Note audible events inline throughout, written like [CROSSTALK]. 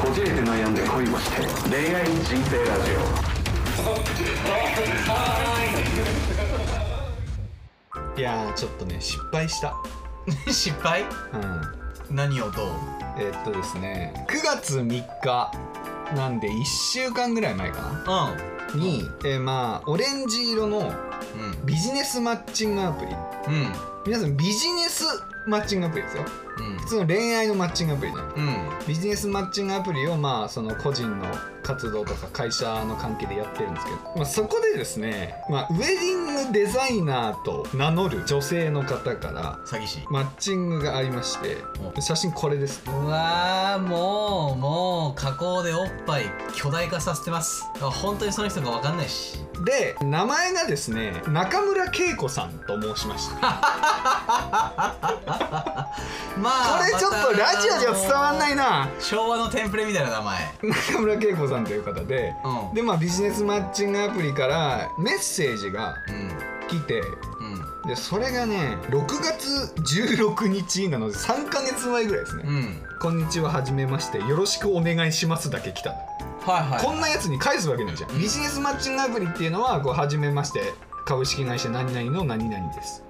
こじれて悩んで恋をして恋愛人生ラジいやーちょっとね失敗した。[LAUGHS] 失敗？うん。何をどう？えーっとですね9月3日なんで1週間ぐらい前かな？うに、えーまあオレンジ色のん。ビジネスマッチングアプリ。うん。皆さんビジネスマッチングアプリですよ。うん普通の恋愛のマッチングアプリじゃないうん。ビジネスマッチングアプリをまあその個人の活動とか会社の関係でやってるんですけど、まあ、そこでですね、まあ、ウェディングデザイナーと名乗る女性の方から詐欺師。マッチングがありまして写真これです。うわーもうもう加工でおっぱい巨大化させてます。あ本当にその人か分かんないし。で名前がですね中村恵子さんと申しました [LAUGHS] まあこれちょっとラジオじゃ伝わんないな。昭和のテンプレみたいな名前。中村恵子さんという方でうん。でまあビジネスマッチングアプリからメッセージがうん。来てうん。でそれがね6月16日なので3ヶ月前ぐらいですね、うん。こんにちははじめまして。よろしくお願いしますだけ来たの、はいはい。こんなやつに返すわけないじゃん、うん。ビジネスマッチングアプリっていうのはこうはじめまして。株式会社何々の何々です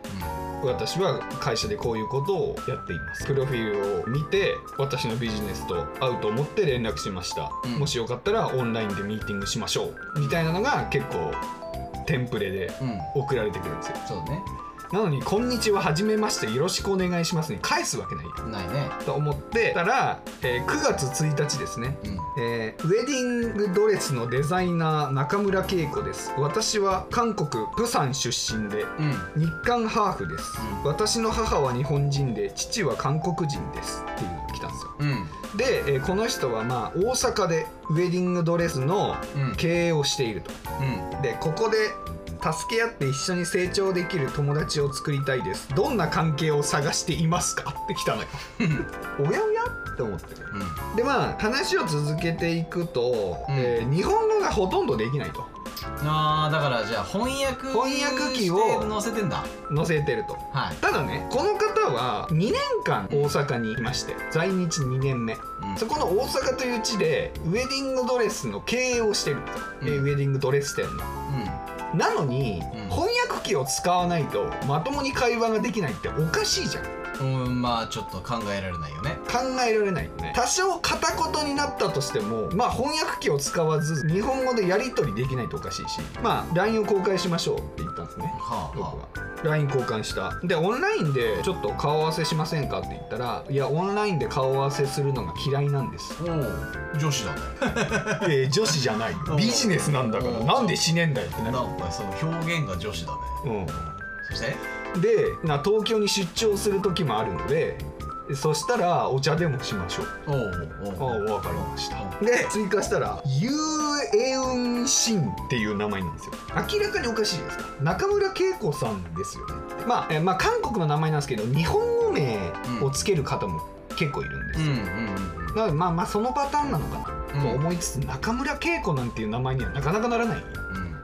私は会社でこういうことをやっています。プロフィールを見て私のビジネスと合うと思って連絡しました、うん。もしよかったらオンラインでミーティングしましょう。みたいなのが結構テンプレでうん、うん、送られてくるんですよ。そうだねなのに「こんにちははじめましてよろしくお願いします」に返すわけない。よないね。と思ってたら、えー9月1日ですね、うん。えーウェディングドレスのデザイナー中村恵子です。私は韓国プサン出身でうん。日韓ハーフです、うん。私の母は日本人で父は韓国人です。っていうのが来たんですよ。うん。で、えーこの人はまあ大阪でウェディングドレスのうん。経営をしていると。うん。でここで助け合って一緒に成長できる友達を作りたいです。どんな関係を探していますか？って来たのよ。おやおや？って思ってでまあ話を続けていくと、うん。えー日本語がほとんどできないと。あーだからじゃあ翻訳翻訳機を載せてんだ。載せてると。はい、ただねこの方は2年間大阪にいまして在日2年目。うん。そこの大阪という地でウェディングドレスの経営をしてる。んですよ、うん。えーウェディングドレス店のなのに、うん。翻訳機を使わないとまともに会話ができないっておかしいじゃんうん、うん、まあちょっと考えられないよね。考えられないよね。多少片言になったとしてもまあ翻訳機を使わず日本語でやり取りできないとおかしいしまあ LINE を交換しましょうって言ったんですね。はあ、僕は。は LINE 交換した。でオンラインでちょっと顔合わせしませんかって言ったらいやオンラインで顔合わせするのが嫌いなんです。あ、おお女子だね。[LAUGHS] いや女子じゃない。おビジネスなんだから。おなんで死ねんだよってなる。なんかその表現が女子だね。そして。うんでな東京に出張する時もあるのでそしたらお茶でもしましょう。おおおああ分かりました。で追加したらユーエウンシンっていう名前なんですよ。明らかにおかしいですか。中村恵子さんですよね。まあ、えまあ韓国の名前なんですけど日本語名をつける方も結構いるんですよ、うんうんうんなのでまあまあそのパターンなのかな。とうん。思いつつ、中村恵子なんていう名前にはなかなかならないわ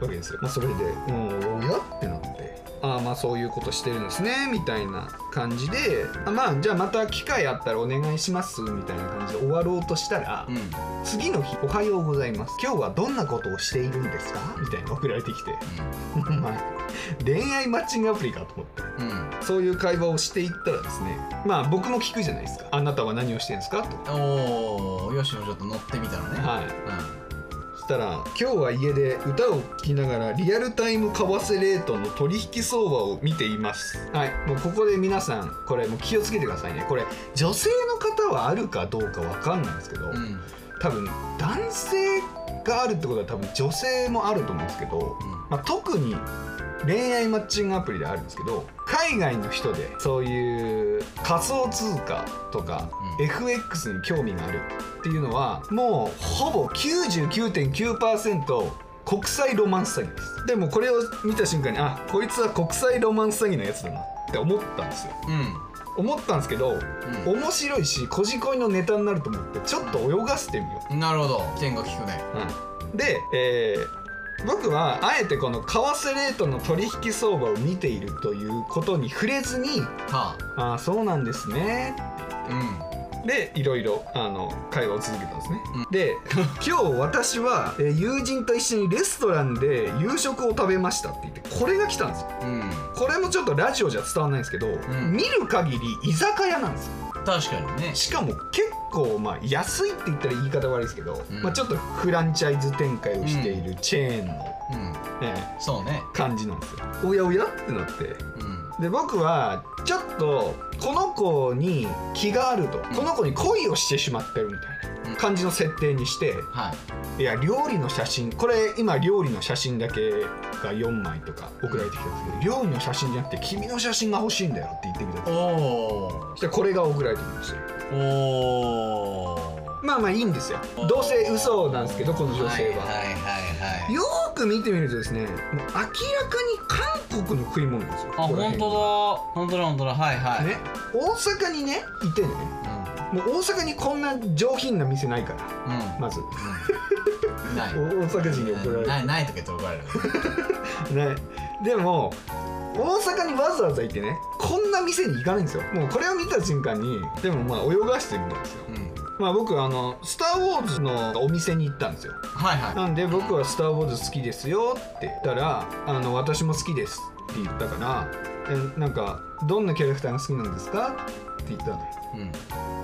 うんけですよ、まあ、それで「うんおや?」ってなって「ああまあそういうことしてるんですね」みたいな感じで「あまあじゃあまた機会あったらお願いします」みたいな感じで終わろうとしたら、うん。次の日「おはようございます。今日はどんなことをしているんですか?」みたいなの送られてきてまあ恋愛マッチングアプリかと思って。うん。そういう会話をしていったらですねまあ僕も聞くじゃないですか「あなたは何をしてるんですか?」と。おおよしもちょっと乗ってみたのね。はい。うんそしたら「今日は家で歌を聴きながらリアルタイム為替レートの取引相場を見ています」はい。もうここで皆さんこれもう気をつけてくださいね。これ女性の方はあるかどうかわかんないんですけど、うん。多分男性があるってことは多分女性もあると思うんですけど、まあ、特に恋愛マッチングアプリであるんですけど海外の人でそういう仮想通貨とか、うん。FX に興味があるっていうのはもうほぼ99.9%国際ロマンス詐欺です。でもこれを見た瞬間にあこいつは国際ロマンス詐欺のやつだなって思ったんですよ。思ったんですけど、う面白いしこじこいのネタになると思ってちょっと泳がせてみよう、んなるほど。起点が効くね。うんで、えー僕はあえてこの為替レートの取引相場を見ているということに触れずには「あ。あそうなんですね。あうん」でいろいろあの会話を続けたんですね、うん。で [LAUGHS] 今日私はえー友人と一緒にレストランで夕食を食べましたって言ってこれが来たんですよ。うん。これもちょっとラジオじゃ伝わらないんですけど、ん。見る限り居酒屋なんですよ確かにね。しかも結構まあ安いって言ったら言い方悪いですけど、うん。まあ、ちょっとフランチャイズ展開をしているチェーンの、うんねそうね感じなんですよおやおやってなってうんで僕はちょっとこの子に気があると、この子に恋をしてしまってるみたいな。感じの設定にして、はい。いや料理の写真。これ今料理の写真だけが4枚とか送られてきたんですけど料理の写真じゃなくて君の写真が欲しいんだよって言ってみた。んですおおそしてこれが送られてきましたよ。おおまあまあいいんですよ。どうせ嘘なんですけどこの女性は、はいはいはいはいよーく見てみるとですねもう明らかに韓国の食い物なんですよ。あ本当だ。本当だ本当だ。はいはい。ね。大阪にねいてね。もう大阪にこんな上品な店ないから。うん。うんまず。うん。ない。[LAUGHS] 大阪人に怒られる。ないないとか言って怒られる。[LAUGHS] ね。でも大阪にわざわざ行ってねこんな店に行かないんですよ。もうこれを見た瞬間にでもまあ泳がしてみたんですよ。うんまあ僕あの「スター・ウォーズ」のお店に行ったんですよ。はいはい。なんで僕は「スター・ウォーズ好きですよ」って言ったら「あの私も好きです」って言ったから「えなんかどんなキャラクターが好きなんですか?」って言ったのよ。うん。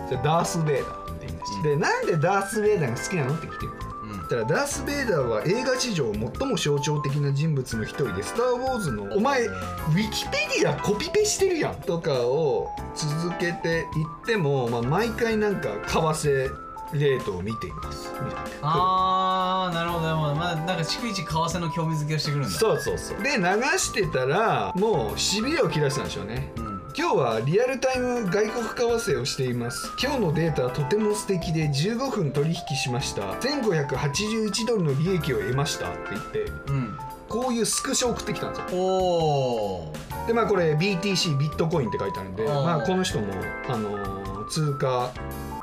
じゃあダース・ベイダーって言いました、でなんでダース・ベイダーが好きなのって聞いてるうん。だからダース・ベイダーは映画史上最も象徴的な人物の一人で「スター・ウォーズ」の「お前ウィキペディアコピペしてるやん」とかを続けていっても、まあ、毎回なんか為替レートを見ています。みたいなあーなるほど。なるほどまあなんか逐一為替の興味づけをしてくるんだ。そうそうそう。で流してたらもうしびれを切らしたんでしょうね。うん今日はリアルタイム外国為替をしています。今日のデータはとても素敵で15分取引しました。1581ドルの利益を得ましたって言ってうん。こういうスクショ送ってきたんですよ。おおでまあこれ BTC ビットコインって書いてあるんでまあこの人もあのー通貨、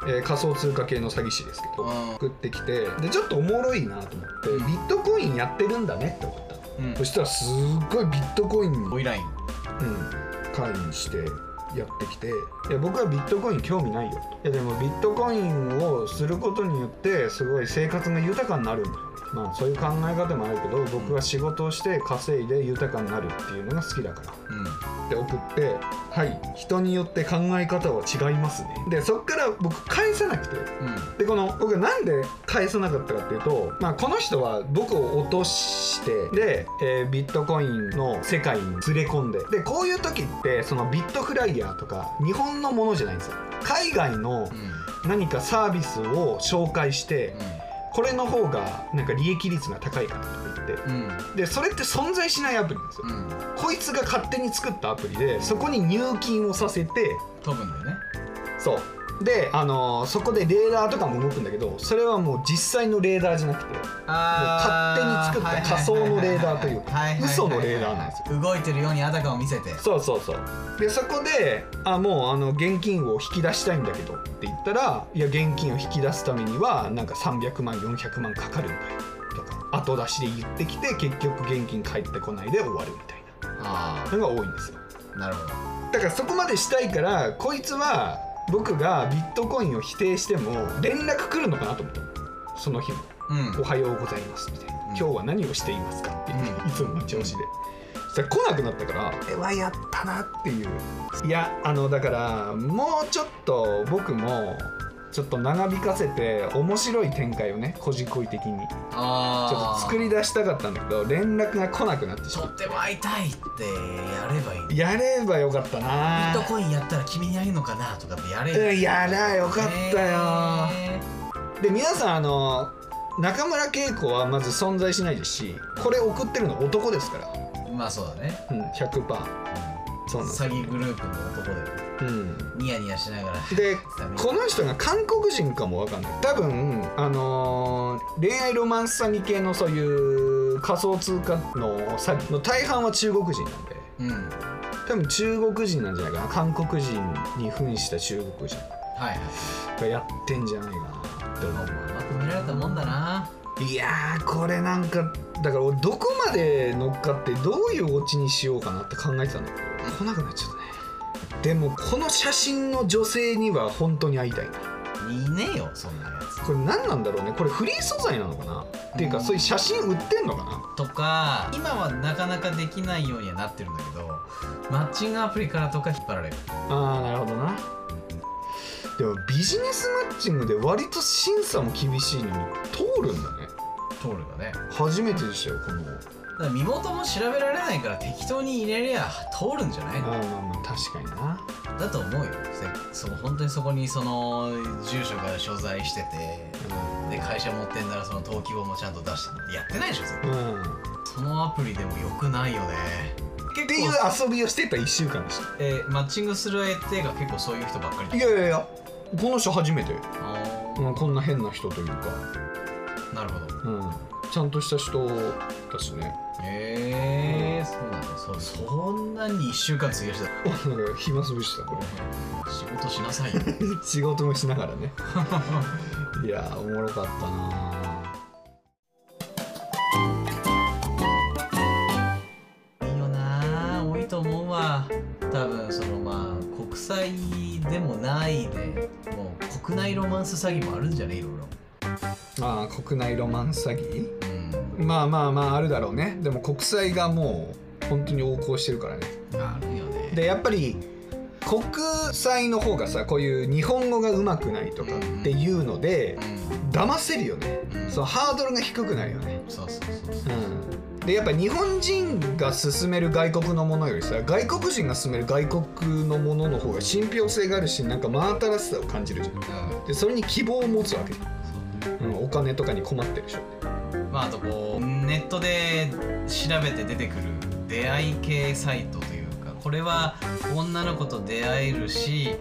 えー仮想通貨系の詐欺師ですけどうん。送ってきてでちょっとおもろいなと思ってうん。ビットコインやってるんだねって思った。のうん。そしたらすっごいビットコインにボイライン。うん、会にしてやってきていや僕はビットコイン興味ないよいやでもビットコインをすることによってすごい生活が豊かになるんだよ。まあそういう考え方もあるけど僕は仕事をして稼いで豊かになるっていうのが好きだから。うん。って送ってはい人によって考え方は違いますね。でそっから僕返さなくて。うん。でこの僕はなんで返さなかったかっていうと、まあ、この人は僕を落としてで、えービットコインの世界に連れ込んで。でこういう時ってそのビットフライヤーとか日本のものじゃないんですよ。海外のうん。何かサービスを紹介してこれの方がなんか利益率が高いからとか言って。うんうん。でそれって存在しないアプリなんですよ。うん。こいつが勝手に作ったアプリでそこに入金をさせて飛ぶんだよね。そうで、あのーそこでレーダーとかも動くんだけどそれはもう実際のレーダーじゃなくてあ勝手に作った仮想のレーダーというか嘘のレーダーなんですよ。動いてるようにあたかも見せて。そうそうそう。でそこであもうあの現金を引き出したいんだけどって言ったらいや現金を引き出すためにはなんか300万400万かかるんだよとか後出しで言ってきて結局現金返ってこないで終わるみたいあなのが多いんですよ。あなるほど。だからそこまでしたいからこいつは僕がビットコインを否定しても連絡来るのかなと思ったの。その日も。うんおはようございますみたいな、ん今日は何をしていますか？っていつもの調子で、そ来なくなったからえはやったなっていう。いやあのだからもうちょっと僕もちょっと長引かせて面白い展開をねこじこい的に。ちょっと作り出したかったんだけど連絡が来なくなってしまっ取っても会いたいってやればいいてやればよかったビな。ットコインやったら君に会えるのかなとかってやれやらよかったよ。へで皆さんあの中村恵子はまず存在しないですしこれ送ってるの男ですから、ーまあそうだね。うん、100%そうなんです。詐欺グループの男だようん。ニヤニヤしながら。でこの人が韓国人かもわかんない。多分あのー恋愛ロマンス詐欺系のそういう仮想通貨の詐欺の大半は中国人なんで。うん。多分中国人なんじゃないかな。韓国人に扮した中国人。はいはい。がやってんじゃないかなって思う。うまく見られたもんだないやーこれなんかだから俺どこまで乗っかってどういうオチにしようかなって考えてたんだけど来なくなっちゃったね。でもこの写真の女性には本当に会いたいな。いねえよそんなやつ。これ何なんだろうね？これフリー素材なのかな？っていうかそういう写真売ってんのかな？とか今はなかなかできないようにはなってるんだけどマッチングアプリからとか引っ張られる。ああなるほどなでもビジネスマッチングで割と審査も厳しいのに通るんだね。通るがね。初めてでしたよこの。だから身元も調べられないから適当に入れりゃ通るんじゃないの？あーまあまあ確かにな。だと思うよ。せそう本当にそこにその住所が所在しててで会社持ってんならその登記簿もちゃんと出してやってないでしょ絶対。うん、っそのアプリでもよくないよね。結ていう遊びをしてた1週間でした。えーマッチングする相手が結構そういう人ばっかりいやいやいやこの人初めて、あうん、こんな変な人というか、ーなるほど。うん、ちゃんとした人だしね。へえー、そうなんだ。そそんなに1週間費やした。なんか暇つぶしたこ仕事しなさいよ。れ [LAUGHS] 仕事もしながらね。[LAUGHS] いやーおもろかったないいよな多いと思うわ。多分そのまあ国際でもないでもう国内ロマンス詐欺もあるんじゃね？いろいまあ国内ロマンス詐欺？ろまあまあまああるだろうね。でも国際がもう本当に横行してるからね。うんあるよね。でやっぱり国際の方がさこういう日本語がうまくないとかっていうので騙せるよね。そうハードルが低くなるよね。そうそうそうそう。うん。でやっぱ日本人が勧める外国のものよりさ外国人が勧める外国のものの方が信憑性があるしなんか真新しさを感じるじゃん。でそれに希望を持つわけ。じゃん、う。ん、お金とかに困ってるでしょまああとこうネットで調べて出てくる出会い系サイトとこれは女の子と出会えるし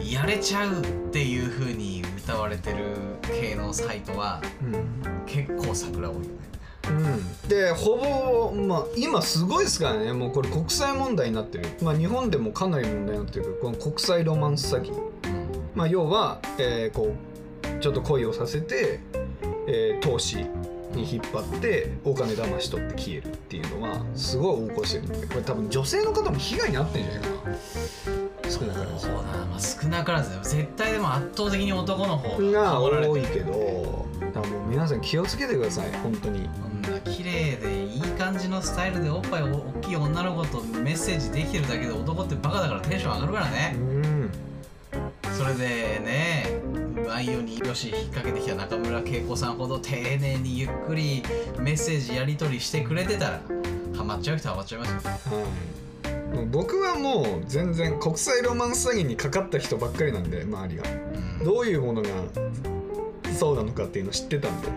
やれちゃうっていう風に歌われてる系のサイトはうん。結構桜多いよね。うん、でほぼ、まあ、今すごいですからね。もうこれ国際問題になってる、まあ、日本でもかなり問題になってるけどこの国際ロマンス詐欺、まあ、要は、えーこうちょっと恋をさせて、えー投資に引っ張ってお金騙し取って消えるっていうのはすごい横行してるんでこれ多分女性の方も被害に遭ってるんじゃないかな。少なからず。そうだな、まあ、少なからず絶対でも圧倒的に男の方が多いけどだからもう皆さん気をつけてください本当に。こんな綺麗でいい感じのスタイルでおっぱい大きい女の子とメッセージできてるだけで男ってバカだからテンション上がるからうねん。それでね内容によし引っ掛けてきた中村恵子さんほど丁寧にゆっくりメッセージやり取りしてくれてたらハマっちゃう人はハマっちゃいます。よう僕はもう全然国際ロマンス詐欺にかかった人ばっかりなんで周りが。うん。どういうものがそうなのかっていうの知ってたんで。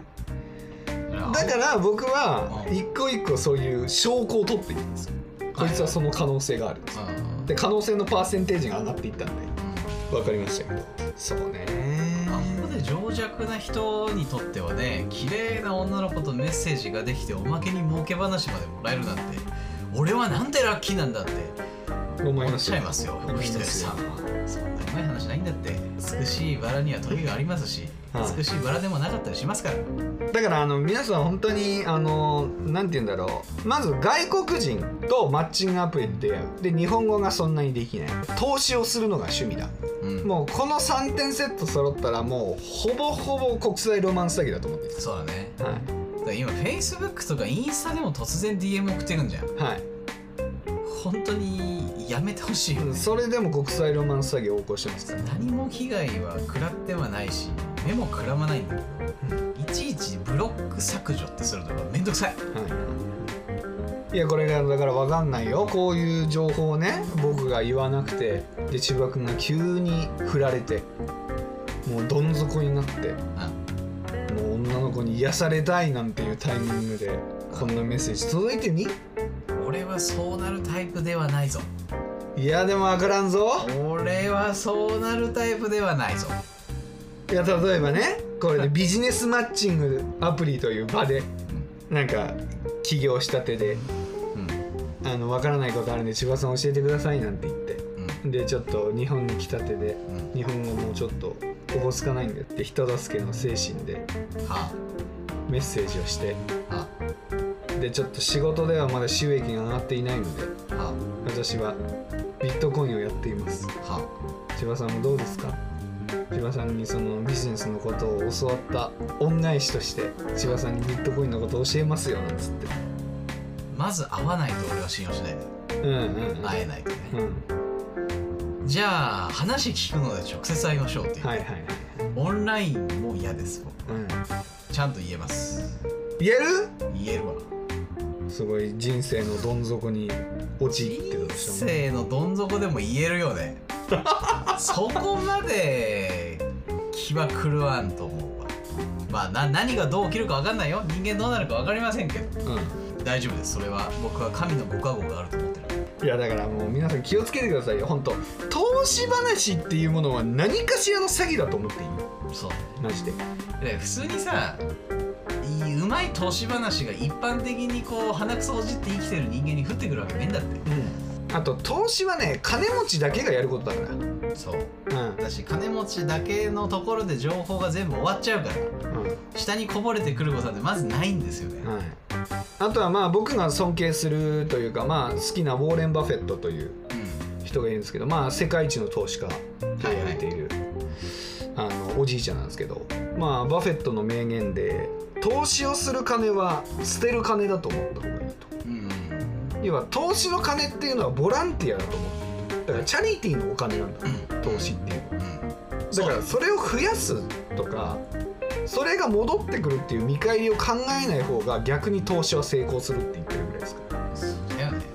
だから僕はうん。一個一個そういう証拠を取っていくんですよ。こいつはその可能性があるうんで可能性のパーセンテージが上がっていったんで。うん。分かりましたけど。そうねあここで情弱な人にとってはね綺麗な女の子とメッセージができておまけに儲け話までもらえるなんて俺はなんてラッキーなんだって思っち思いますよ。ゃいますよ。思いますよ。お人よしさんはそんなうまい話ないんだって。美しいバラには時がありますしはい。美しいバラでもなかったりしますから。だからあの皆さん本当にあのなんて言うんだろう。まず外国人とマッチングアプリで出会うで日本語がそんなにできない。投資をするのが趣味だ。うん。もうこの3点セット揃ったらもうほぼほぼ国際ロマンス詐欺だと思ってそうだね。るはだから今 Facebook とかインスタでも突然 DM 送ってくんじゃん。い、はい。本当にやめてほしいよね。それでも国際ロマンス詐欺横行してますか？ら何も被害は食らってはないし目もくらまないんだけどいちいちブロック削除ってするのがめんどくさい。はい、いやこれがだから分かんないよ。こういう情報をね僕が言わなくてで千葉君が急に振られてもうどん底になってあ。もう女の子に癒されたいなんていうタイミングでこんなメッセージ届いてみ？俺はそうなるタイプではないぞいやでも分からんぞ。俺はそうなるタイプではないぞ。いや例えばねこれでビジネスマッチングアプリという場でなんか起業したてでうん。あの分からないことあるんで千葉さん教えてくださいなんて言ってうん。でちょっと日本に来たてでうん。日本語もうちょっとおぼつかないんだって人助けの精神ではメッセージをしてあ。はでちょっと仕事ではまだ収益が上がっていないのであ。は私はビットコインをやっています。あ。は千葉さんもどうですか？千葉さんにそのビジネスのことを教わった恩返しとして千葉さんにビットコインのことを教えますよなんつって。まず会わないと俺は信用しない。うんうんうん。会えないとね。うん。じゃあ話聞くので直接会いましょうっていう、はいはいはい。オンラインも嫌です僕。うん。ちゃんと言えます。言える？言えるわすごい人生のどん底に陥ってる人でしょ生のどん底でも言えるよねそこまで気は狂わんと思うわ。まあな何がどう起きるか分かんないよ。人間どうなるか分かりませんけど。う大丈夫です。それは僕は神のご加護があると思ってるんいやだからもう皆さん気をつけてくださいよ。本当投資話っていうものは何かしらの詐欺だと思っていい？そう。マジで。で普通にさうまい投資話が一般的にこう鼻くそをじって生きてる人間に降ってくるわけねえんだって。うん。あと投資はね金持ちだけがやることだかそう。らうん。私金持ちだけのところで情報が全部終わっちゃうから。下にこぼれてくることなんてまずないんですよね、うんはい。あとはまあ僕が尊敬するというかまあ好きなウォーレン・バフェットというう人がいるんですけどまあ世界一の投資家と言われている、あのおじいちゃんなんですけどまあバフェットの名言で投資をする金は捨てる金だと思った方がいいとんうん要は投資の金っていうのはボランティアだと思っているだからチャリティーのお金なんだ、投資っていうのは。うん。だからそれを増やすとかそれが戻ってくるっていう見返りを考えない方が逆に投資は成功するって言ってるぐらいですから、そうだよね。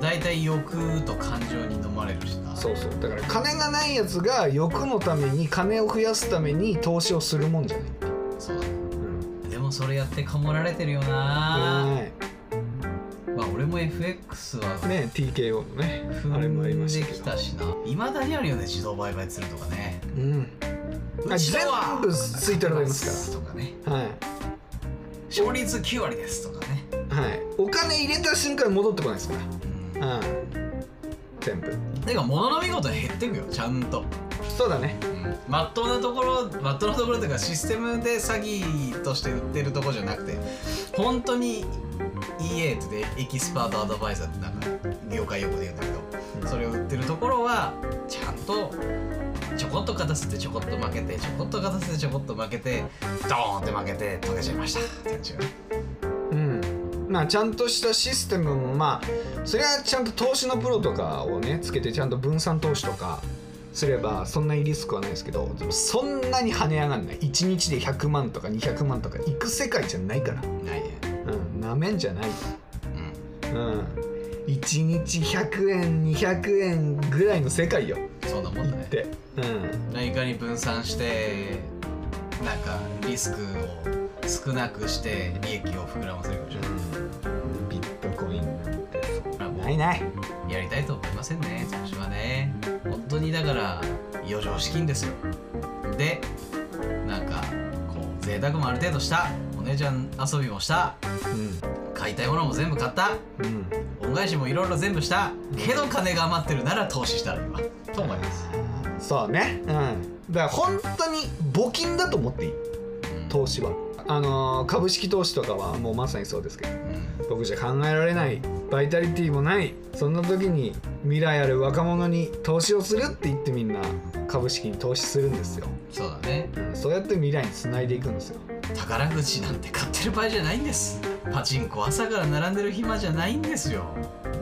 大体欲と感情に飲まれるしな。そうそう。だから金がないやつが欲のために金を増やすために投資をするもんじゃない、そうだねもそれやってかもられてるよな。はまあ俺も FX はいね TKO のねあれもありましたけど。しないまだにあるよね自動売買するとかね。うん。あ全部ツイートでありますとかね。からはい。勝率9割ですとかね。はい、お金入れた瞬間に戻ってこないですかうん。ら、うん、全部。てか物の見事減ってくよちゃんとそうだね。まっとうなところまっとうなところというかシステムで詐欺として売ってるところじゃなくて本当に EA って Expert Advisor ってなんか業界用語で言うんだけどそれを売ってるところはちゃんとちょこっと勝たせてちょこっと負けてちょこっと勝たせてちょこっと負けてドーンって負けて溶けちゃいました。って感じよね。うん。まあちゃんとしたシステムもまあそれはちゃんと投資のプロとかをねつけてちゃんと分散投資とかすればそんなにリスクはないですけどでもそんなに跳ね上がんない。1日で100万とか200万とかいく世界じゃないから。ないね。うんなめんじゃない。うん。うん。1日100円200円ぐらいの世界よ。そんなもんだね。って。うん。何かに分散してなんかリスクを少なくして利益を膨らませるでしょビットコインなんて。ないない。やりたいと思いませんね。投資はね。本当にだから余剰資金ですよ。でなんかこう贅沢もある程度したお姉ちゃん遊びもした買いたいものも全部買った。うん。うん恩返しもいろいろ全部した。けど金が余ってるなら投資したらいいわ。と思います、そうね。うん。だから本当に募金だと思っていい。うん。投資は。あのー株式投資とかはもうまさにそうですけど。うん。僕じゃ考えられないバイタリティもない。そんな時に未来ある若者に投資をするって言ってみんな株式に投資するんですよ、そうだね。うん、そうやって未来につないでいくんですよ。宝くじなんて買ってる場合じゃないんです。パチンコ朝から並んでる暇じゃないんですよ。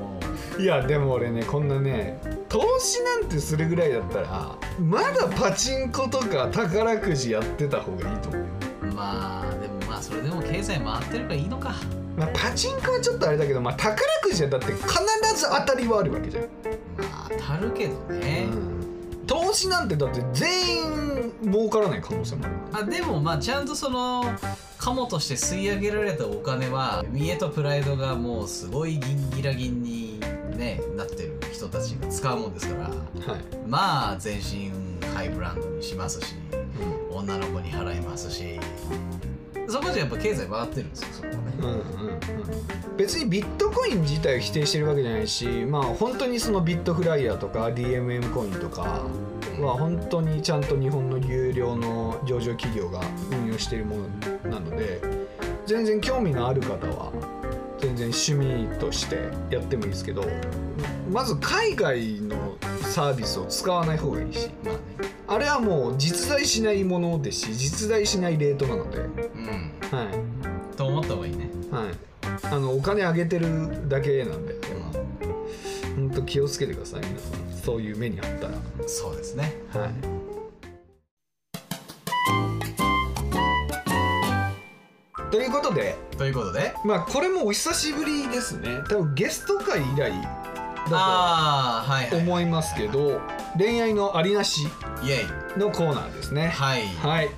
もいやでも俺ねこんなね投資なんてするぐらいだったらまだパチンコとか宝くじやってた方がいいと思うよ。うまあでもまあそれでも経済回ってるからいいのかまあ、パチンコはちょっとあれだけど、まあ、宝くじはだって必ず当たりはあるわけじゃん、まあ当たるけどね、うん、投資なんてだって全員儲からない可能性もある。あでもまあちゃんとそのカモとして吸い上げられたお金は見栄とプライドがもうすごいギンギラギンにねなってる人たちが使うもんですから。はい、まあ全身ハイブランドにしますし女の子に払いますしそこじゃやっぱ経済回ってるんですよそこはね。うんうんうん。別にビットコイン自体を否定してるわけじゃないしまあ本当にそのビットフライヤーとか DMM コインとかは本当にちゃんと日本の有料の上場企業が運用しているものなので全然興味のある方は全然趣味としてやってもいいですけどまず海外のサービスを使わない方がいいしまあねあれはもう実在しないものですし実在しないレートなので、うん。はい。と思った方がいいね。はい、あのお金あげてるだけなんで。本当気をつけてください皆さんそういう目にあったら。そうですね。はい。ということで、ということで。まあ、これもお久しぶりですね。多分ゲスト会以来だああはいはいと思いますけど恋愛のありなしのコーナーですね。はい。はい。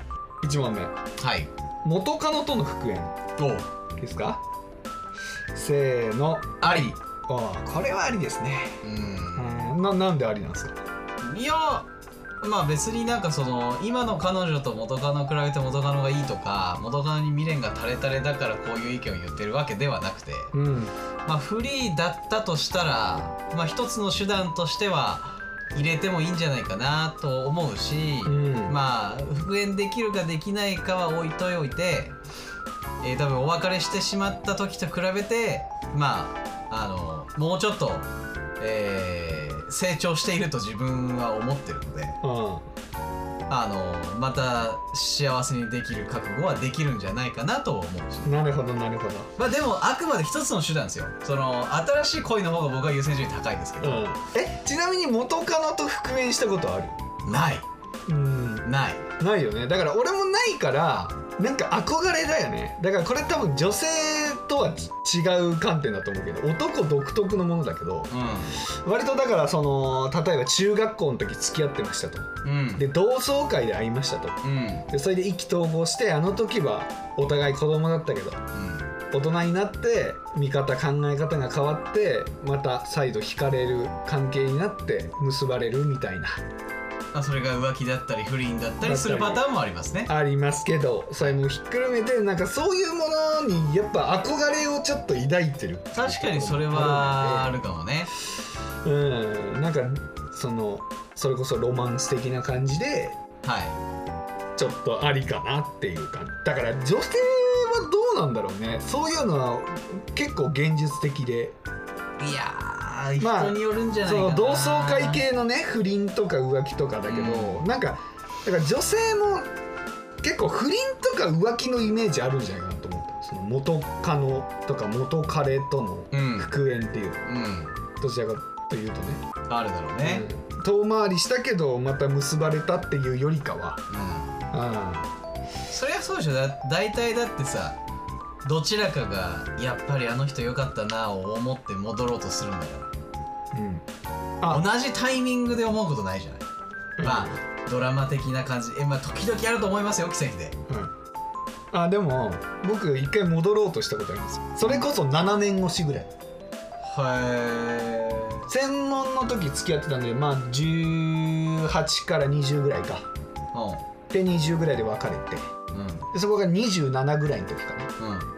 1問目。はい。元カノとの復縁。おですか？せーの。あり。ああこれはありですね。うん。うんななんでありなんですか？いやまあ別になんかその今の彼女と元カノ比べて元カノがいいとか元カノに未練が垂れ垂れだからこういう意見を言ってるわけではなくてうん。まあフリーだったとしたらまあ一つの手段としては入れてもいいんじゃないかなと思うし、うん。まあ復縁できるかできないかは置いといて、えー多分お別れしてしまった時と比べてまああのもうちょっと、えー成長していると自分は思ってるのでうんあのまた幸せにできる覚悟はできるんじゃないかなと思うしなるほどなるほど。まあでもあくまで一つの手段ですよ。その新しい恋の方が僕は優先順位高いですけど、うん。えちなみに元カノと復縁したことある？ない。うん。ない。ないよね。だから俺もないからなんか憧れだよね。だからこれ多分女性とはち違う観点だと思うけど男独特のものだけどう割とだからその例えば中学校の時付き合ってましたと。んうん。で同窓会で会いましたと。うん。でそれで意気投合してあの時はお互い子供だったけど大人になって見方考え方が変わってまた再度惹かれる関係になって結ばれるみたいな。まあ、それが浮気だったり不倫だったりするパターンもありますね。ありますけどそれもひっくるめてなんかそういうものにやっぱ憧れをちょっと抱いてる。確かにそれはあるかもね。うん。なんかそのそれこそロマンス的な感じではちょっとありかなっていう感じだから女性はどうなんだろうね。そういうのは結構現実的で。いいやー、まあ人によるんじゃないかな。同窓会系のね不倫とか浮気とかだけど、なんかだから女性も結構不倫とか浮気のイメージあるんじゃないかなと思その元カノとか元彼とのうん。復縁っていうのうん。どちらかというとね。あるだろうね。うん。遠回りしたけどまた結ばれたっていうよりかは。うん、あそりゃそうでしょ。だ大体だってさどちらかがやっぱりあの人良かったなを思って戻ろうとするんだかあうん。同じタイミングで思うことないじゃない、まあドラマ的な感じ。えまあ時々あると思いますよ奇跡で。うんあでも僕一回戻ろうとしたことあります。それこそ7年越しぐらい。へえ専門の時付き合ってたんでまあ18から20ぐらいか。で20ぐらいで別れて。うん。うんでそこが27ぐらいの時かな。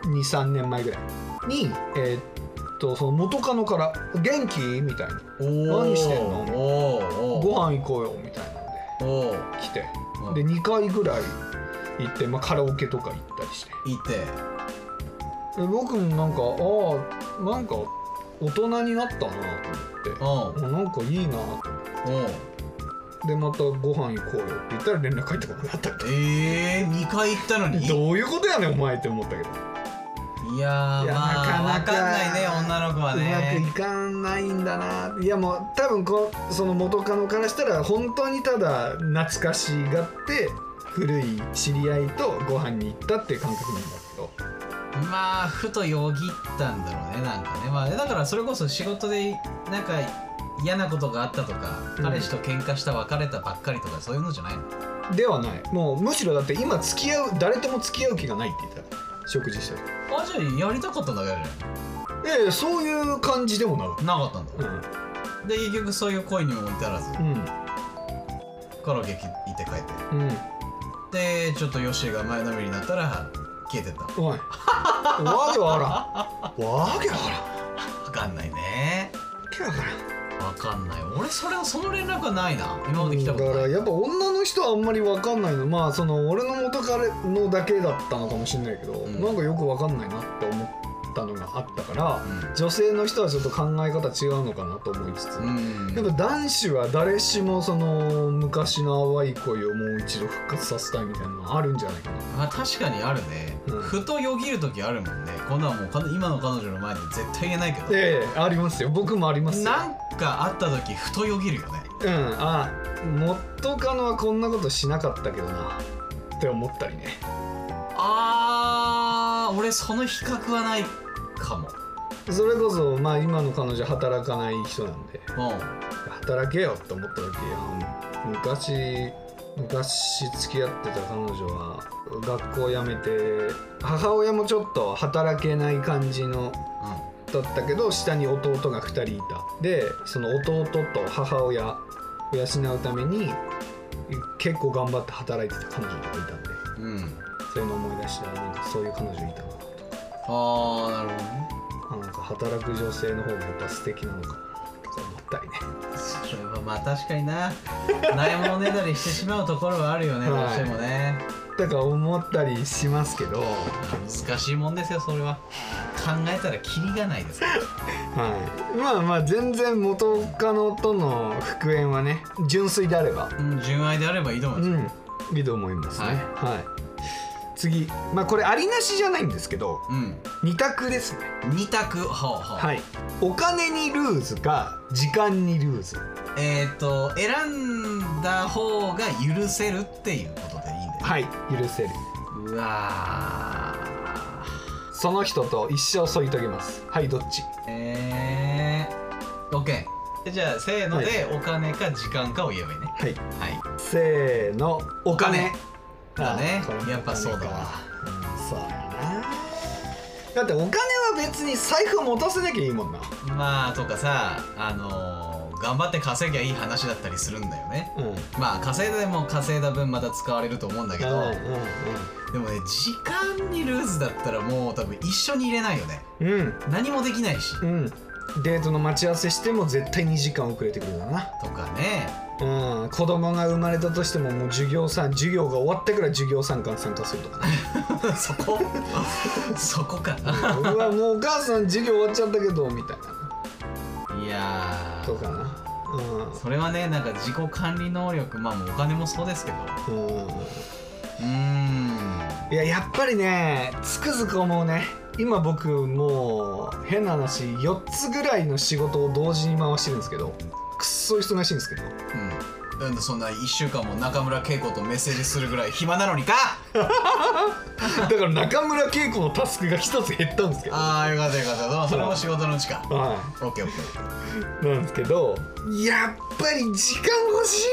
うん。23年前ぐらい。にえーっとその元カノから「元気?」みたいな。何してんの？お「ー。おー。ご飯行こうよ」みたいなんで。来て。うん。で2回ぐらい行って、まあ、カラオケとか行ったりして。いて。で僕もなんかああなんか大人になったなと思って。うん。あなんかいいなと思って。でまたご飯行こうよって言ったら連絡返ってこなかった。ってえー、2回行ったのに？[LAUGHS] どういうことやねんお前って思ったけど。いやーまあなかなか分かんないね女の子はうまくねいかないんだな。いやもう多分こうその元カノからしたら本当にただ懐かしがって古い知り合いとご飯に行ったっていう感覚なんだけど。まあふとよぎったんだろうねなんかね。まあだからそれこそ仕事でなんか嫌なことがあったとか、うん。彼氏と喧嘩した別れたばっかりとかそういうのじゃないの？ではない。もうむしろだって今付き合う誰とも付き合う気がないって言ってた。食事してるあじゃあやりたかったんだけどね。ええそういう感じでもなくなかったんだ、うん。で結局そういう恋にも至らず。うん。カラオケ行って帰って。うんでちょっとヨッシーが前のめりになったら消えてった。おい。わけわからん。わけわからん。分かんないね。わけわからん。分かんない。俺それはその連絡はないな。今まで来たことないだからやっぱ女の人はあんまり分かんないの。まあその俺の元彼のだけだったのかもしれないけど、ん。なんかよく分かんないなって思ったのがあったからうん。女性の人はちょっと考え方違うのかなと思いつつ、うん。やっぱ男子は誰しもその昔の淡い恋をもう一度復活させたいみたいなのあるんじゃないかな。あ確かにあるね、うん。ふとよぎる時あるもんね。こんなんもうか今の彼女の前で絶対言えないけど、ええありますよ。僕もありますよ。なんかあった時ふとよぎるよね。うん。あ元カノはこんなことしなかったけどなって思ったりね。あー俺その比較はないかも。それこそまあ今の彼女働かない人なんで。う働けよって思った時いや昔昔付き合ってた彼女は学校辞めて母親もちょっと働けない感じのん。だったけど下に弟が2人いた。でその弟と母親を養うために結構頑張って働いてた彼女とかいたんで。うん、うん、そういうの思い出したらなんかそういう彼女いたなとああなるほどね。あなんか働く女性の方がやっぱ素敵なのか。なとか思ったりね。それはまあ確かにな。ないものねだりしてしまうところはあるよね、はい。どうしてもね。だから思ったりしますけど、は難しいもんですよそれは。考えたらキリがないです。からい、まあまあ全然元カノとの復縁はね純粋であれば。うん純愛であればいいと思いうます、んいいと思いますね。はい、次。まあこれありなしじゃないんですけどうん。二択ですね。二択？ほうほう、はい。お金にルーズか時間にルーズ。えっ、と選んだ方が許せるっていうことでいいんだよね。はい許せる。うわその人と一生添い遂げます。はいどっち？ーえー、OK じゃあせーのでお金か時間かを言えばいいね。はい。はい。せーのお金だね。やっぱそうだわ。そうやなだってお金は別に財布持たせなきゃいいもんな。まあとかさあのー頑張って稼ぎゃいい話だったりするんだよね。うん。うんまあ稼いでも稼いだ分また使われると思うんだけど、うんでもね時間にルーズだったらもう多分一緒に入れないよね。うん。何もできないし。うん。うんデートの待ち合わせしても絶対2時間遅れてくるだな。とかねうん。子供が生まれたとしてももう授業さん授業が終わってから授業参観参加するとかね。[LAUGHS] そこ？[LAUGHS] そこか。うわもうお母さん授業終わっちゃったけどみたいいやなとかな。ーそれはねなんか自己管理能力まあもうお金もそうですけど。うん。うん。いややっぱりねつくづく思うね。今僕もう変な話4つぐらいの仕事を同時に回してるんですけどくっそ忙しいんですけど。うん。なんでそんな1週間も中村恵子とメッセージするぐらい暇なのにか。[LAUGHS] だから中村恵子のタスクが1つ減ったんですけど。ああよかったよかった。どうもそれも仕事のうちかはオッケーオッケいなんですけどやっぱり時間欲し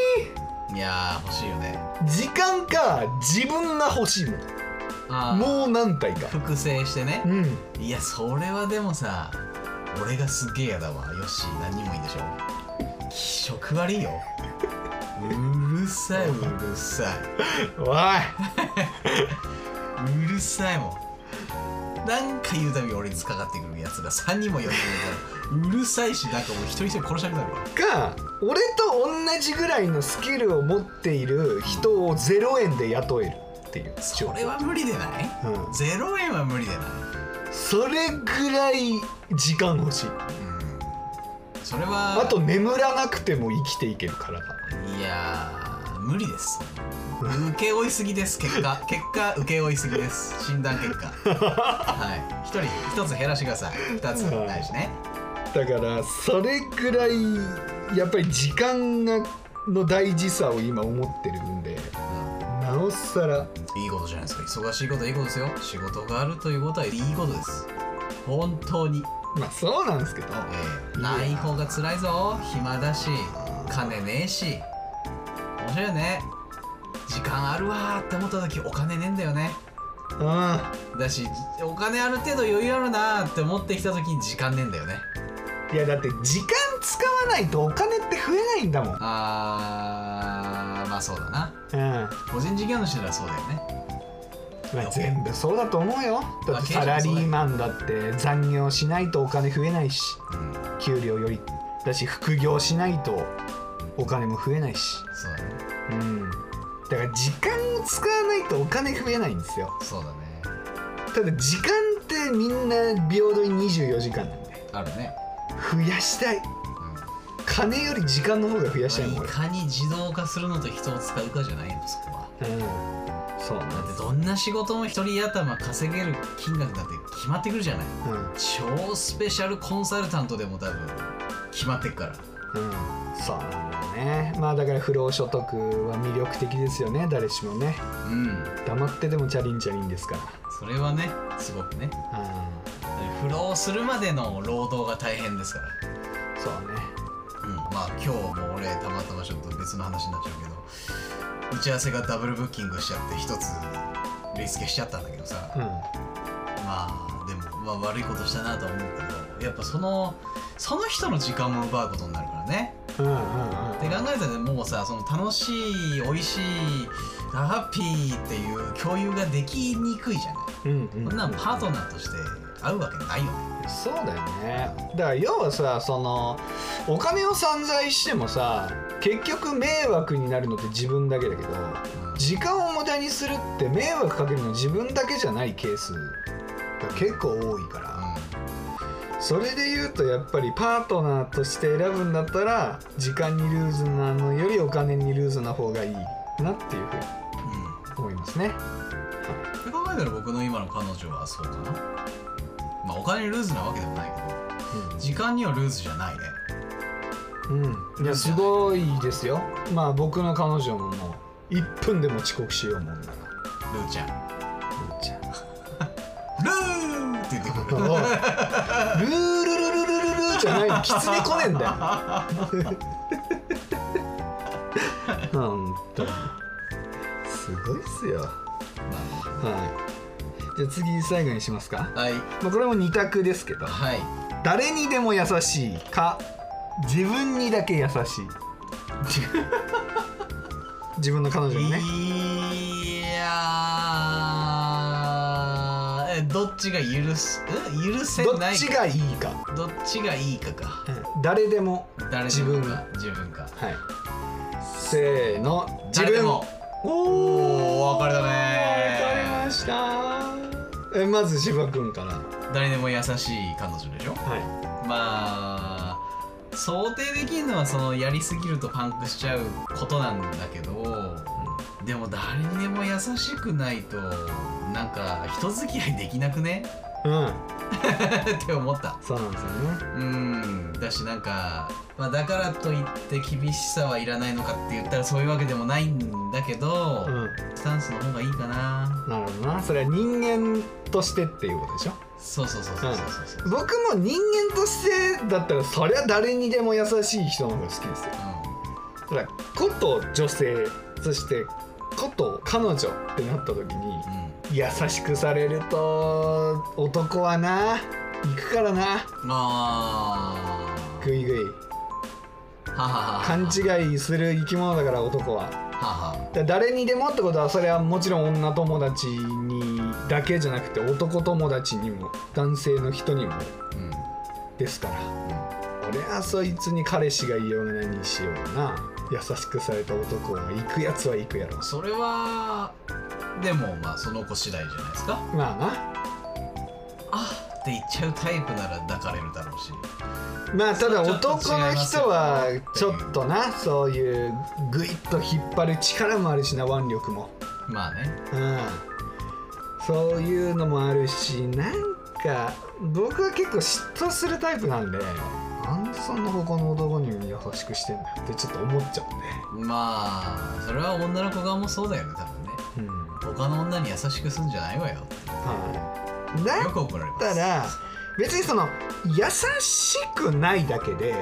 ーいやー欲しいよね。い時間か自分が欲しいもあのもう何体か。複製してね。うん。いやそれはでもさ俺がすげえやだわ。よし何人もいいんでしょ気色悪いよ。うるさいうるさい。おうるさいもん。なんか言うたびに俺に突っかかってくるやつが3人も4人もいたらうるさいしなんかもう一人一人殺したくなるわいか俺と同じぐらいのスキルを持っている人を0円で雇えるっていう。それは無理でない？うん。0円は無理でない。それぐらい時間欲しい。うんそれはあと眠らなくても生きていける体いやー無理です。受け負いすぎです結果。[LAUGHS] 結果受け負いすぎです。診断結果。はい。一人一つ減らしてください。二つない。しね。だからそれぐらいやっぱり時間がの大事さを今思ってるんでなおさら。いいことじゃないですか。忙しいことはいいことですよ。仕事があるということはいいことです。本当に、まあそうなんですけどえーない方が辛いぞ。暇だし金ねえし。面白いよね。時間あるわーって思った時お金ねえんだよね。うだしお金ある程度余裕あるなーって思ってきた時に時間ねえんだよね。んいやだって時間使わないとお金って増えないんだもん。あーまあそうだな。うん。個人事業主ならそうだよねまあ、全部そうだと思うよ。だってサラリーマンだって残業しないとお金増えないしうん。給料より。だし副業しないとお金も増えないし。そうだね。うん。だから時間を使わないとお金増えないんですよ。そうだね。ただ時間ってみんな平等に24時間なんで。あるね、増やしたい。金より時間の方が増やしたいもん俺。いかに自動化するのと人を使うかじゃないのそこは。うんそうだってどんな仕事も一人頭稼げる金額だって決まってくるじゃない。うん。超スペシャルコンサルタントでも多分決まってくから。うん。そうなんだよね。まあだから不労所得は魅力的ですよね。誰しもね。うん。黙っててもチャリンチャリンですから。それはねすごくね。う不労するまでの労働が大変ですから。んそうね。うん、まあ今日も俺たまたまちょっと別の話になっちゃうけど打ち合わせがダブルブッキングしちゃって一つリスケしちゃったんだけどさ、うん。まあでも、まあ、悪いことしたなとは思うけどやっぱそのその人の時間も奪うことになるからね。うんうんうん。って考えたらもうさその楽しい美味しいハッピーっていう共有ができにくいじゃない、うんうん。そんなんパートナーとして会うわけないよね。そうだよね。だから要はさそのお金を散財してもさ結局迷惑になるのって自分だけだけど時間を無駄にするって迷惑かけるの自分だけじゃないケースが結構多いから。それで言うとやっぱりパートナーとして選ぶんだったら時間にルーズなのよりお金にルーズな方がいいなっていうふうにうん、うん思いますね。って考えたら僕の今の彼女はそうかな。まあお金にルーズなわけでもないけど時間にはルーズじゃないね。うん、うん、い。やすごいですよ。まあ僕の彼女ももう1分でも遅刻しようもんなら。ルーちゃん。ルーちゃん。ルーって言ってくる。[LAUGHS] ルールルルルルルルじゃないの。キツネ来ねえんだよ。[LAUGHS] 本当に。すごいっすよ。はい。じゃあ次最後にしますか、はい。まあ、これも2択ですけど。はい。誰にでも優しいか自分にだけ優しい。[LAUGHS] 自分の彼女にね。いやー。えどっちが許す？え？許せどっないちがいいか、どっちがいいかか。うん。誰でも誰自分か自分かはい。せーの。自分おお別れだわかりねました。えまず芝君から。は誰でも優しい彼女でしょ？い。まあ想定できるのはそのやりすぎるとパンクしちゃうことなんだけど、でも誰にでも優しくないとなんか人付き合いできなくね？うん。って思った。そうなんですよね。うん。だしなんか、まあ、だからといって厳しさはいらないのかって言ったらそういうわけでもないんだけど、うん。スタンスの方がいいかな。なるほどな。それは人間としてっていうことでしょ？そうそうそうそうそうそう、僕も人間としてだったらそりゃ誰にでも優しい人の方が好きですよ。だからこと女性そしてこと彼女ってなった時にうんうん優しくされると男はな行くからな。まグイグイあははは勘違いする生き物だから男は。ははだ誰にでもってことはそれはもちろん女友達にだけじゃなくて男友達にも男性の人にもうん。ですから。俺はそいつに彼氏がいようが何にしようがな。優しくされた男は行くやつは行くやろそれはでもまあその子次第じゃないですか。まあな。あって言っちゃうタイプなら抱かれるだろうし。まあただ男の人はちょっとなそういうグイッと引っ張る力もあるしな腕力も。まあね。うん。そういうのもあるしなんか僕は結構嫉妬するタイプなんでなんでそんな他の男に優しくしてんだよってちょっと思っちゃうんまあそれは女の子側もそうだよね多分他の女に優しくすんじゃないわよ。はい。だよく怒られまたら別にその優しくないだけで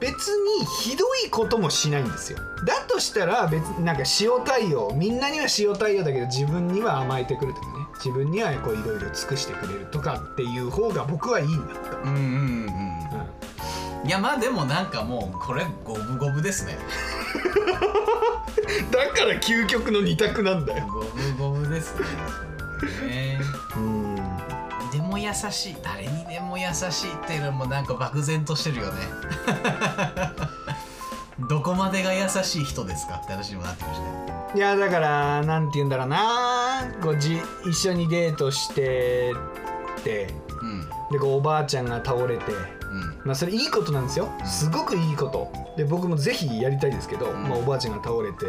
別にひどいこともしないんですよ。だとしたら別になんか塩対応みんなには塩対応だけど自分には甘えてくるとかね。自分にはこういろいろ尽くしてくれるとかっていう方が僕はいいなと、うんうんうんうん。うんいやまあでもなんかもうこれ五分五分ですね。[LAUGHS] だから究極の二択なんだよ。五分五分ですねそれはね。うん。でも優しい。誰にでも優しいっていうのもなんか漠然としてるよね。[LAUGHS] どこまでが優しい人ですかって話にもなってくるしねいやだからなんて言うんだろうな。こうじ一緒にデートしてってうん。でこうおばあちゃんが倒れてうんまあそれいいことなんですよ。すごくいいこと。で僕もぜひやりたいですけど、ん。まあ、おばあちゃんが倒れて。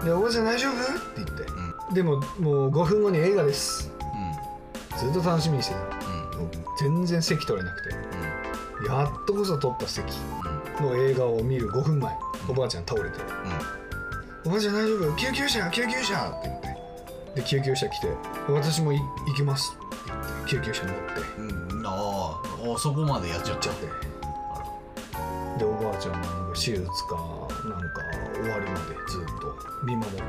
うん「でおばあちゃん大丈夫?」って言って。うん。でももう5分後に映画です。ずっと楽しみにしてた。全然席取れなくて。やっとこそ取った席うん。の映画を見る5分前おばあちゃん倒れて「おばあちゃん大丈夫救急車？救急車!」って言って。で救急車来て「私もい行きます」って言って救急車乗ってうんうんああそこまでやっちゃっっちゃって。でおばあちゃんもなんか手術かなんか終わるまでずっと見守って。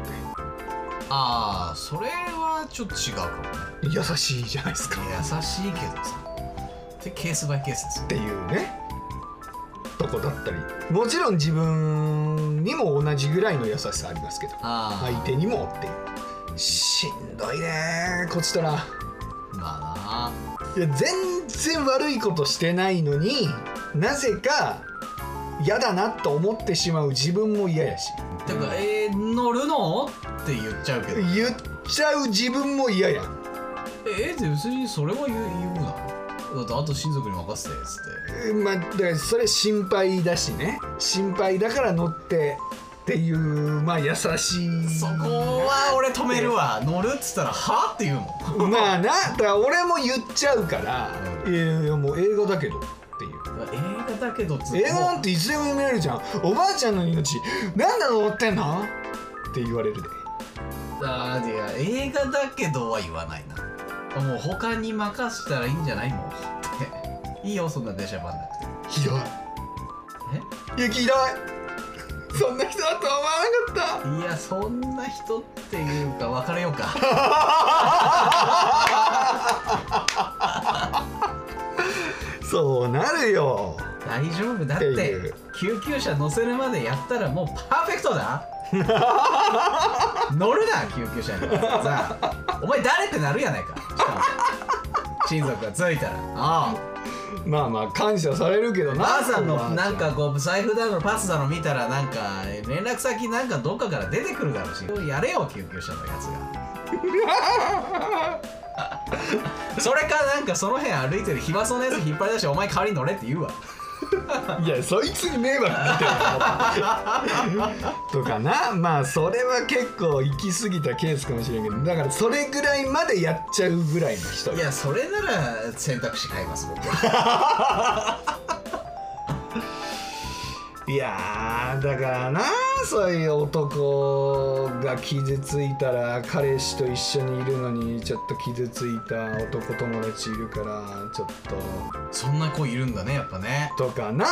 ああそれはちょっと違うかもね。優しいじゃないですか。優しいけどさ。でケースバイケースです。よっていうね。とこだったり。もちろん自分にも同じぐらいの優しさありますけど。相手にもっていう。しんどいねこっちとら。まあいや全然悪いことしてないのになぜか嫌だなと思ってしまう自分も嫌やし。なてか、えー、乗るの？って言っちゃうけど。言っちゃう自分も嫌や。んえー、で別にそれは言う言うな。だってあと親族に任せてっつって。えまあだからそれ心配だしね。心配だから乗ってっていうまあ優しい。そこは俺止めるわ。乗るっつったらはって言うもん。まあなだから俺も言っちゃうから「いやいやもう映画だけど」っていう。映画だけどっつ映画なんていつでも見れるじゃん。おばあちゃんの命なんで乗ってんの？って言われるで。あーいや映画だけどは言わないな。もう他に任せたらいいんじゃない？もんって。いいよそんな電車番なくて。ひどいえ？いやひどいそんな人だとは思わなかっいやそんな人っていうか別れようか。た [LAUGHS] そうなるよ。大丈夫。だっって救急車乗せるまでやったらもうパーフェクトだ。[LAUGHS] 乗るな救急車に。さあお前誰ってなるやないか。しかも。親族がついたら。ああまあまあ感謝されるけどな。ばあさんのなんかこう財布だのパスだの見たらなんか連絡先なんかどっかから出てくるだろうし。やれよ救急車のやつが。[LAUGHS] それかなんかその辺歩いてる暇そうなやつ引っ張り出してお前代わりに乗れって言うわいやそいつに迷惑かけてるの。とかな。まあそれは結構行き過ぎたケースかもしれんけど。だからそれぐらいまでやっちゃうぐらいの人。いやそれなら選択肢変えます僕は [LAUGHS] いやーだからなそういう男が傷ついたら彼氏と一緒にいるのにちょっと傷ついた男友達いるからちょっそんな子いるんだねやっぱね。ととかな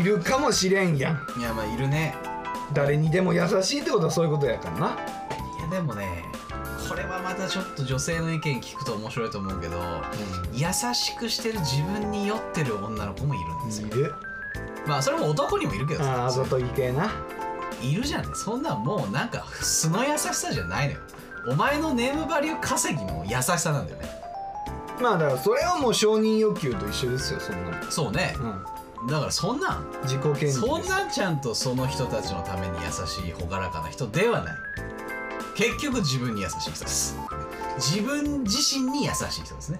いるかもしれんやんいやまあいるね。誰にでも優しいってことはそういうことやからな。いやでもねこれはまたちょっと女性の意見聞くと面白いと思うけど優しくしてる自分に酔ってる女の子もいるんですよ。いるまあそれも男にもいるけどあああざとい系な。いるじゃんそんなんもうなんか素の優しさじゃないのよ。お前のネームバリュー稼ぎの優しさなんだよね。まあだからそれはもう承認欲求と一緒ですよそんなの。そうね。うん。だからそんなん自己顕示そんなんちゃんとその人たちのために優しい朗らかな人ではない。結局自分に優しい人です。自分自身に優しい人ですね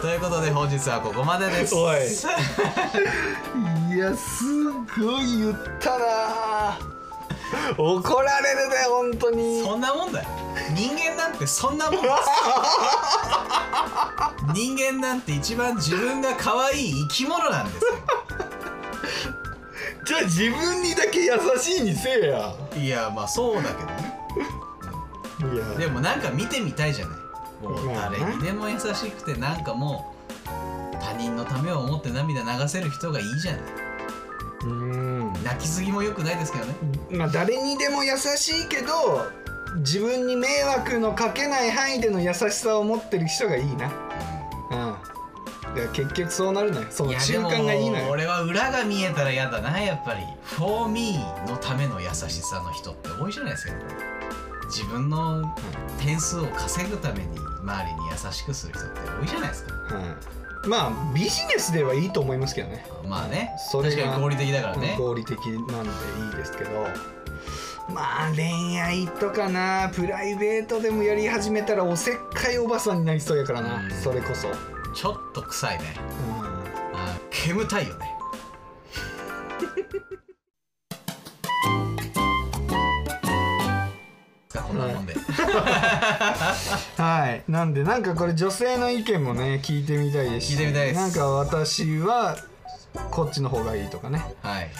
ということで本日はここまでです。おい。いやすごい言ったな。怒られるね本当に。そんなもんだよ。人間なんてそんなもん。で [LAUGHS] す人間なんて一番自分が可愛い生き物なんですよ。じゃあ自分にだけ優しいにせえや。いやまあそうだけどね。いや。でもなんか見てみたいじゃない？誰にでも優しくてなんかもう他人のためを思って涙流せる人がいいじゃない。うーん。泣きすぎも良くないですけどね。まあ誰にでも優しいけど自分に迷惑のかけない範囲での優しさを持ってる人がいいな。うん。いや結局そうなるのよ。その中いやでも間がいいのよ。俺は裏が見えたら嫌だなやっぱり。For me のための優しさの人って多いじゃないですか。自分の点数を稼ぐために周りに優しくする人って多いじゃないですか。はい。まあビジネスではいいと思いますけどね。まあね。それが確かに合理的だからね。合理的なんでいいですけど。まあ恋愛とかな。プライベートでもやり始めたらおせっかいおばさんになりそうやからな、うん。それこそ、うん、ちょっと臭いね。あ煙たいよねこんなもんで、はい。なんでなんかこれ女性の意見もね聞いてみたいです。し聞いてみたいです。なんか私はこっちの方がいいとかね。はい。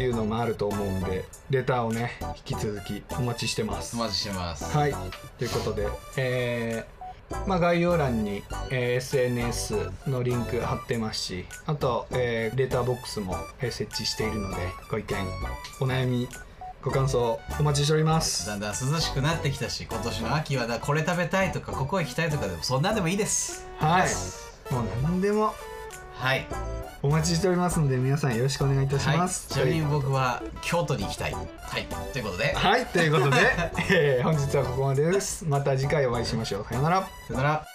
いうのもあると思うんでレターをね引き続きお待ちしてます。お待ちしてます。はい。ということでえーまあ、概要欄に、えー SNS のリンク貼ってますしあと、えーレターボックスも、えー設置しているのでご意見お悩みご感想お待ちしております。だんだん涼しくなってきたし今年の秋はだこれ食べたいとかここ行きたいとかでもそんなんでもいいです。はい。もう何でもはい。お待ちしておりますので皆さんよろしくお願いいたしはい。ます。ちなみに僕は京都に行きたい。はい。ということで。はい、ということで、[LAUGHS] えー本日はここまでです。また次回お会いしましょう。さよなら。さよなら